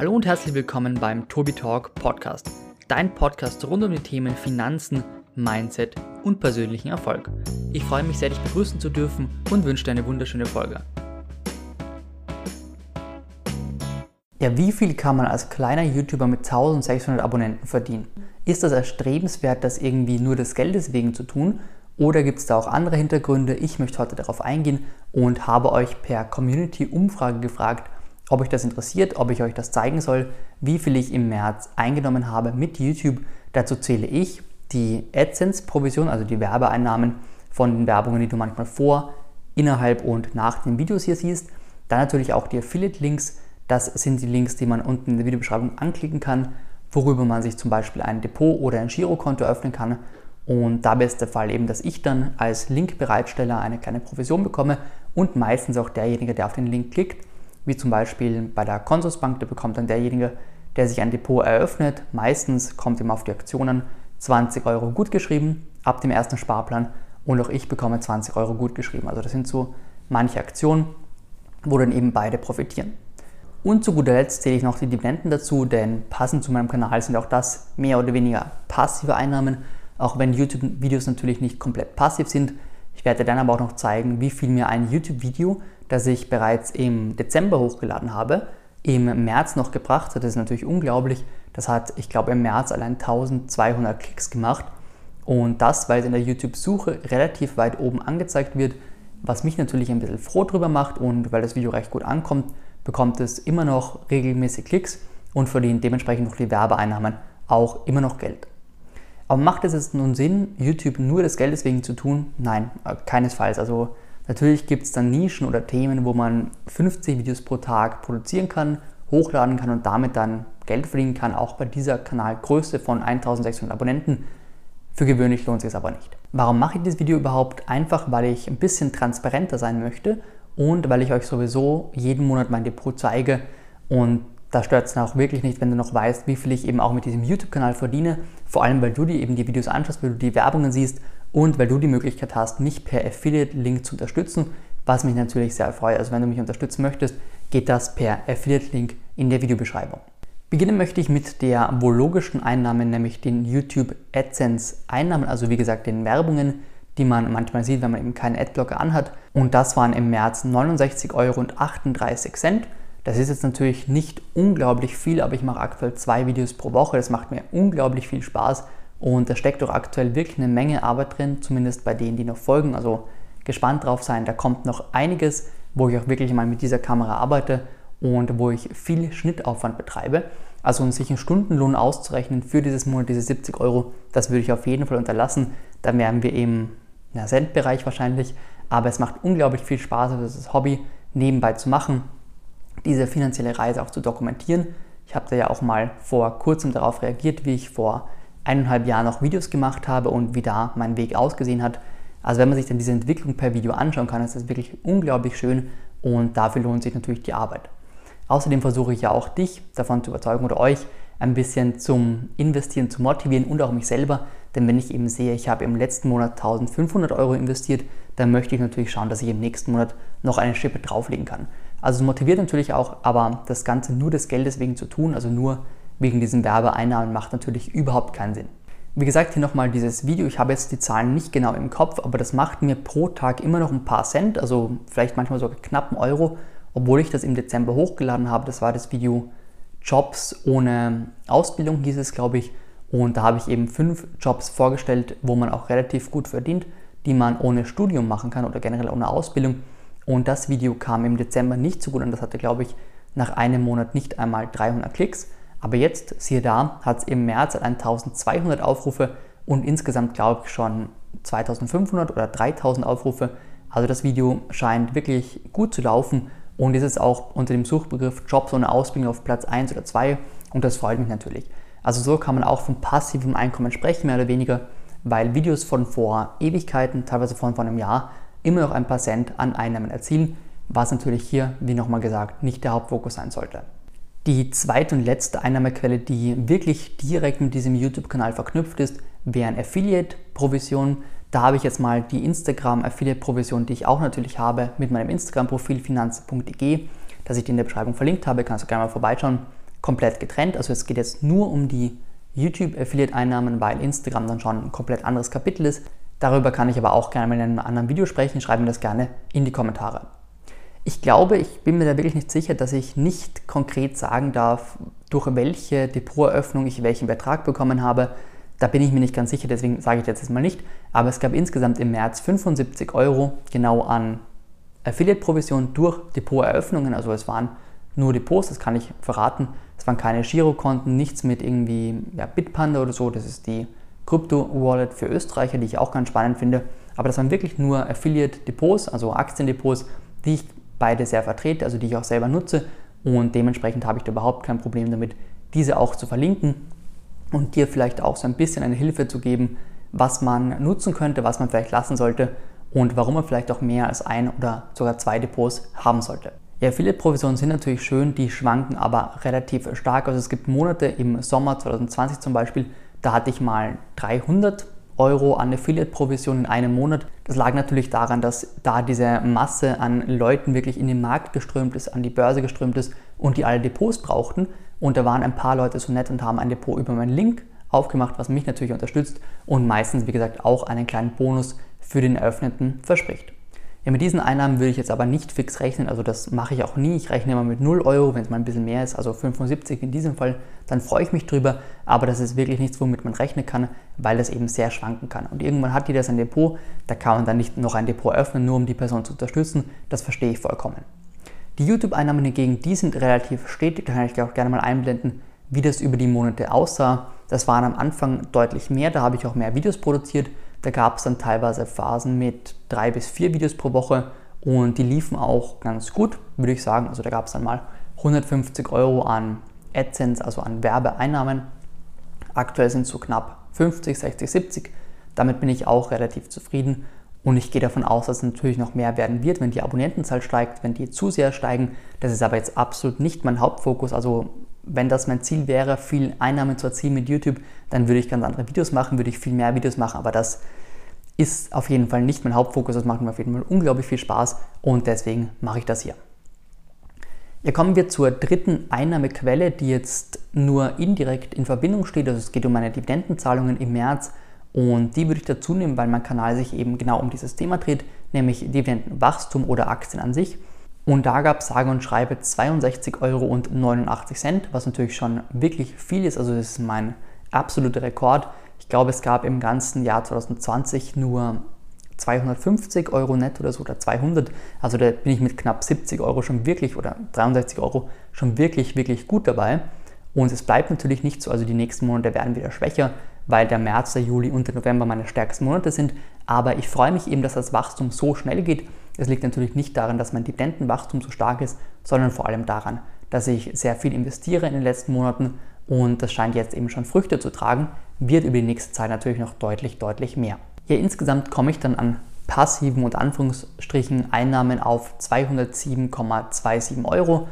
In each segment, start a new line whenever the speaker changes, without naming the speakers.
Hallo und herzlich willkommen beim Tobi Talk Podcast, dein Podcast rund um die Themen Finanzen, Mindset und persönlichen Erfolg. Ich freue mich sehr, dich begrüßen zu dürfen und wünsche dir eine wunderschöne Folge. Ja, wie viel kann man als kleiner YouTuber mit 1600 Abonnenten verdienen? Ist das erstrebenswert, das irgendwie nur des Geldes wegen zu tun? Oder gibt es da auch andere Hintergründe? Ich möchte heute darauf eingehen und habe euch per Community-Umfrage gefragt, ob euch das interessiert, ob ich euch das zeigen soll, wie viel ich im März eingenommen habe mit YouTube. Dazu zähle ich die AdSense-Provision, also die Werbeeinnahmen von den Werbungen, die du manchmal vor, innerhalb und nach den Videos hier siehst. Dann natürlich auch die Affiliate-Links. Das sind die Links, die man unten in der Videobeschreibung anklicken kann, worüber man sich zum Beispiel ein Depot oder ein Girokonto öffnen kann. Und dabei ist der Fall eben, dass ich dann als Linkbereitsteller eine kleine Provision bekomme und meistens auch derjenige, der auf den Link klickt wie zum Beispiel bei der Consusbank, da bekommt dann derjenige, der sich ein Depot eröffnet, meistens kommt ihm auf die Aktionen 20 Euro gutgeschrieben ab dem ersten Sparplan und auch ich bekomme 20 Euro gutgeschrieben. Also das sind so manche Aktionen, wo dann eben beide profitieren. Und zu guter Letzt zähle ich noch die Dividenden dazu, denn passend zu meinem Kanal sind auch das mehr oder weniger passive Einnahmen, auch wenn YouTube-Videos natürlich nicht komplett passiv sind. Ich werde dann aber auch noch zeigen, wie viel mir ein YouTube-Video das ich bereits im Dezember hochgeladen habe, im März noch gebracht hat. Das ist natürlich unglaublich. Das hat, ich glaube, im März allein 1200 Klicks gemacht. Und das, weil es in der YouTube-Suche relativ weit oben angezeigt wird, was mich natürlich ein bisschen froh drüber macht und weil das Video recht gut ankommt, bekommt es immer noch regelmäßig Klicks und verdient dementsprechend noch die Werbeeinnahmen auch immer noch Geld. Aber macht es jetzt nun Sinn, YouTube nur des Geldes wegen zu tun? Nein, äh, keinesfalls. Also Natürlich gibt es dann Nischen oder Themen, wo man 50 Videos pro Tag produzieren kann, hochladen kann und damit dann Geld verdienen kann, auch bei dieser Kanalgröße von 1600 Abonnenten. Für gewöhnlich lohnt sich es aber nicht. Warum mache ich dieses Video überhaupt? Einfach, weil ich ein bisschen transparenter sein möchte und weil ich euch sowieso jeden Monat mein Depot zeige und da stört es dann auch wirklich nicht, wenn du noch weißt, wie viel ich eben auch mit diesem YouTube-Kanal verdiene. Vor allem, weil du dir eben die Videos anschaust, weil du die Werbungen siehst und weil du die Möglichkeit hast, mich per Affiliate-Link zu unterstützen, was mich natürlich sehr freut. Also wenn du mich unterstützen möchtest, geht das per Affiliate-Link in der Videobeschreibung. Beginnen möchte ich mit der wohl logischen Einnahme, nämlich den YouTube AdSense Einnahmen, also wie gesagt den Werbungen, die man manchmal sieht, wenn man eben keinen Adblocker anhat. Und das waren im März 69,38 Euro. Das ist jetzt natürlich nicht unglaublich viel, aber ich mache aktuell zwei Videos pro Woche. Das macht mir unglaublich viel Spaß und da steckt doch aktuell wirklich eine Menge Arbeit drin, zumindest bei denen, die noch folgen. Also gespannt drauf sein, da kommt noch einiges, wo ich auch wirklich mal mit dieser Kamera arbeite und wo ich viel Schnittaufwand betreibe. Also um sich einen Stundenlohn auszurechnen für dieses Monat, diese 70 Euro, das würde ich auf jeden Fall unterlassen. Da wären wir im Cent-Bereich wahrscheinlich. Aber es macht unglaublich viel Spaß, also das Hobby nebenbei zu machen, diese finanzielle Reise auch zu dokumentieren. Ich habe da ja auch mal vor kurzem darauf reagiert, wie ich vor eineinhalb Jahren noch Videos gemacht habe und wie da mein Weg ausgesehen hat. Also wenn man sich dann diese Entwicklung per Video anschauen kann, ist das wirklich unglaublich schön und dafür lohnt sich natürlich die Arbeit. Außerdem versuche ich ja auch dich davon zu überzeugen oder euch ein bisschen zum Investieren zu motivieren und auch mich selber. Denn wenn ich eben sehe, ich habe im letzten Monat 1500 Euro investiert, dann möchte ich natürlich schauen, dass ich im nächsten Monat noch eine Schippe drauflegen kann. Also es motiviert natürlich auch, aber das Ganze nur des Geldes wegen zu tun, also nur wegen diesen Werbeeinnahmen macht natürlich überhaupt keinen Sinn. Wie gesagt, hier nochmal dieses Video. Ich habe jetzt die Zahlen nicht genau im Kopf, aber das macht mir pro Tag immer noch ein paar Cent, also vielleicht manchmal sogar knapp einen Euro, obwohl ich das im Dezember hochgeladen habe. Das war das Video Jobs ohne Ausbildung, hieß es, glaube ich. Und da habe ich eben fünf Jobs vorgestellt, wo man auch relativ gut verdient, die man ohne Studium machen kann oder generell ohne Ausbildung. Und das Video kam im Dezember nicht so gut an. Das hatte, glaube ich, nach einem Monat nicht einmal 300 Klicks. Aber jetzt, siehe da, hat es im März 1200 Aufrufe und insgesamt glaube ich schon 2500 oder 3000 Aufrufe. Also das Video scheint wirklich gut zu laufen und ist es auch unter dem Suchbegriff Jobs ohne Ausbildung auf Platz 1 oder 2 und das freut mich natürlich. Also so kann man auch von passivem Einkommen sprechen, mehr oder weniger, weil Videos von vor Ewigkeiten, teilweise von vor einem Jahr, immer noch ein paar Cent an Einnahmen erzielen, was natürlich hier, wie nochmal gesagt, nicht der Hauptfokus sein sollte. Die zweite und letzte Einnahmequelle, die wirklich direkt mit diesem YouTube-Kanal verknüpft ist, wären Affiliate-Provisionen. Da habe ich jetzt mal die Instagram-Affiliate-Provision, die ich auch natürlich habe, mit meinem Instagram-Profil finanz.de, das ich dir in der Beschreibung verlinkt habe. Kannst du gerne mal vorbeischauen. komplett getrennt. Also es geht jetzt nur um die YouTube-Affiliate-Einnahmen, weil Instagram dann schon ein komplett anderes Kapitel ist. Darüber kann ich aber auch gerne in einem anderen Video sprechen. Schreibe mir das gerne in die Kommentare. Ich glaube, ich bin mir da wirklich nicht sicher, dass ich nicht konkret sagen darf, durch welche Depoteröffnung ich welchen Betrag bekommen habe. Da bin ich mir nicht ganz sicher, deswegen sage ich jetzt mal nicht. Aber es gab insgesamt im März 75 Euro genau an Affiliate-Provision durch Depoteröffnungen. Also es waren nur Depots, das kann ich verraten. Es waren keine Girokonten, nichts mit irgendwie ja, Bitpanda oder so. Das ist die Krypto-Wallet für Österreicher, die ich auch ganz spannend finde. Aber das waren wirklich nur Affiliate-Depots, also Aktiendepots, die ich beide sehr vertrete, also die ich auch selber nutze. Und dementsprechend habe ich da überhaupt kein Problem damit, diese auch zu verlinken und dir vielleicht auch so ein bisschen eine Hilfe zu geben, was man nutzen könnte, was man vielleicht lassen sollte und warum man vielleicht auch mehr als ein oder sogar zwei Depots haben sollte. Affiliate-Provisionen sind natürlich schön, die schwanken aber relativ stark. Also es gibt Monate im Sommer 2020 zum Beispiel, da hatte ich mal 300 Euro an Affiliate-Provision in einem Monat. Das lag natürlich daran, dass da diese Masse an Leuten wirklich in den Markt geströmt ist, an die Börse geströmt ist und die alle Depots brauchten. Und da waren ein paar Leute so nett und haben ein Depot über meinen Link aufgemacht, was mich natürlich unterstützt und meistens, wie gesagt, auch einen kleinen Bonus für den Eröffneten verspricht. Ja, mit diesen Einnahmen würde ich jetzt aber nicht fix rechnen, also das mache ich auch nie. Ich rechne immer mit 0 Euro, wenn es mal ein bisschen mehr ist, also 75 in diesem Fall, dann freue ich mich drüber, aber das ist wirklich nichts, womit man rechnen kann, weil das eben sehr schwanken kann. Und irgendwann hat jeder sein Depot, da kann man dann nicht noch ein Depot öffnen, nur um die Person zu unterstützen, das verstehe ich vollkommen. Die YouTube-Einnahmen hingegen, die sind relativ stetig, da kann ich auch gerne mal einblenden, wie das über die Monate aussah. Das waren am Anfang deutlich mehr, da habe ich auch mehr Videos produziert, da gab es dann teilweise Phasen mit drei bis vier Videos pro Woche und die liefen auch ganz gut, würde ich sagen. Also da gab es dann mal 150 Euro an AdSense, also an Werbeeinnahmen. Aktuell sind es so knapp 50, 60, 70. Damit bin ich auch relativ zufrieden und ich gehe davon aus, dass es natürlich noch mehr werden wird, wenn die Abonnentenzahl steigt, wenn die zu sehr steigen. Das ist aber jetzt absolut nicht mein Hauptfokus. Also wenn das mein Ziel wäre, viel Einnahmen zu erzielen mit YouTube, dann würde ich ganz andere Videos machen, würde ich viel mehr Videos machen, aber das ist auf jeden Fall nicht mein Hauptfokus, das macht mir auf jeden Fall unglaublich viel Spaß und deswegen mache ich das hier. Ja, kommen wir zur dritten Einnahmequelle, die jetzt nur indirekt in Verbindung steht. Also es geht um meine Dividendenzahlungen im März und die würde ich dazu nehmen, weil mein Kanal sich eben genau um dieses Thema dreht, nämlich Dividendenwachstum oder Aktien an sich. Und da gab es sage und schreibe 62,89 Euro, was natürlich schon wirklich viel ist. Also das ist mein absoluter Rekord. Ich glaube, es gab im ganzen Jahr 2020 nur 250 Euro netto oder so oder 200. Also da bin ich mit knapp 70 Euro schon wirklich oder 63 Euro schon wirklich, wirklich gut dabei. Und es bleibt natürlich nicht so, also die nächsten Monate werden wieder schwächer, weil der März, der Juli und der November meine stärksten Monate sind. Aber ich freue mich eben, dass das Wachstum so schnell geht es liegt natürlich nicht daran, dass mein Dividendenwachstum so stark ist, sondern vor allem daran, dass ich sehr viel investiere in den letzten Monaten und das scheint jetzt eben schon Früchte zu tragen, wird über die nächste Zeit natürlich noch deutlich, deutlich mehr. Hier insgesamt komme ich dann an passiven und Anführungsstrichen Einnahmen auf 207,27 Euro.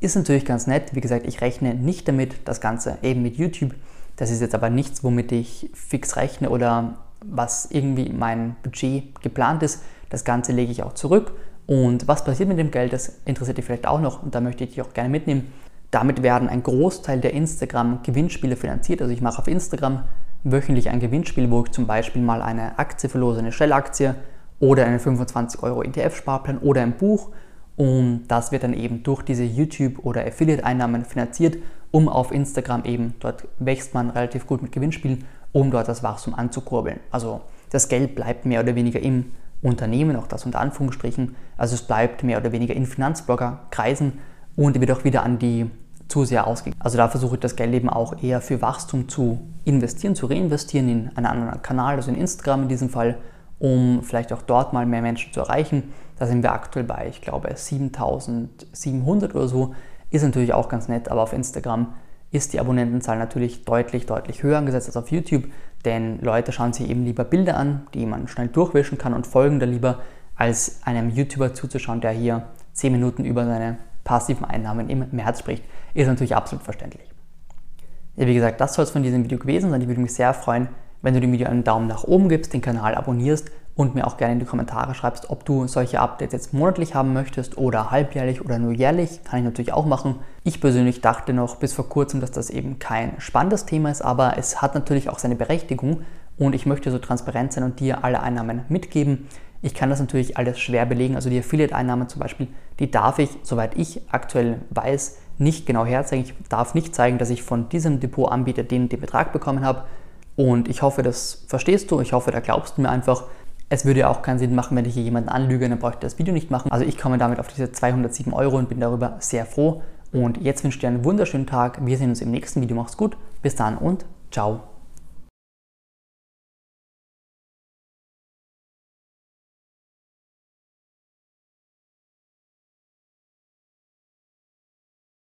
Ist natürlich ganz nett. Wie gesagt, ich rechne nicht damit, das Ganze eben mit YouTube. Das ist jetzt aber nichts, womit ich fix rechne oder was irgendwie mein Budget geplant ist. Das Ganze lege ich auch zurück. Und was passiert mit dem Geld, das interessiert dich vielleicht auch noch und da möchte ich dich auch gerne mitnehmen. Damit werden ein Großteil der Instagram-Gewinnspiele finanziert. Also ich mache auf Instagram wöchentlich ein Gewinnspiel, wo ich zum Beispiel mal eine Aktie verlose, eine Shell-Aktie oder einen 25 Euro ETF-Sparplan oder ein Buch. Und das wird dann eben durch diese YouTube- oder Affiliate-Einnahmen finanziert, um auf Instagram eben, dort wächst man relativ gut mit Gewinnspielen, um dort das Wachstum anzukurbeln. Also das Geld bleibt mehr oder weniger im Unternehmen, auch das unter Anführungsstrichen. Also es bleibt mehr oder weniger in Finanzblogger-Kreisen und wird auch wieder an die Zuseher ausgegeben. Also da versuche ich das Geld eben auch eher für Wachstum zu investieren, zu reinvestieren in einen anderen Kanal, also in Instagram in diesem Fall, um vielleicht auch dort mal mehr Menschen zu erreichen. Da sind wir aktuell bei, ich glaube, 7700 oder so. Ist natürlich auch ganz nett, aber auf Instagram ist die Abonnentenzahl natürlich deutlich, deutlich höher angesetzt als auf YouTube, denn Leute schauen sich eben lieber Bilder an, die man schnell durchwischen kann und folgen da lieber, als einem YouTuber zuzuschauen, der hier 10 Minuten über seine passiven Einnahmen im März spricht. Ist natürlich absolut verständlich. Ja, wie gesagt, das soll es von diesem Video gewesen sein. Ich würde mich sehr freuen, wenn du dem Video einen Daumen nach oben gibst, den Kanal abonnierst und mir auch gerne in die Kommentare schreibst, ob du solche Updates jetzt monatlich haben möchtest oder halbjährlich oder nur jährlich. Kann ich natürlich auch machen. Ich persönlich dachte noch bis vor kurzem, dass das eben kein spannendes Thema ist, aber es hat natürlich auch seine Berechtigung und ich möchte so transparent sein und dir alle Einnahmen mitgeben. Ich kann das natürlich alles schwer belegen, also die Affiliate-Einnahmen zum Beispiel, die darf ich, soweit ich aktuell weiß, nicht genau herzeigen. Ich darf nicht zeigen, dass ich von diesem Depotanbieter den, den Betrag bekommen habe. Und ich hoffe, das verstehst du. Ich hoffe, da glaubst du mir einfach. Es würde ja auch keinen Sinn machen, wenn ich hier jemanden anlüge, dann bräuchte ich das Video nicht machen. Also ich komme damit auf diese 207 Euro und bin darüber sehr froh. Und jetzt wünsche ich dir einen wunderschönen Tag. Wir sehen uns im nächsten Video. Mach's gut. Bis dann und ciao.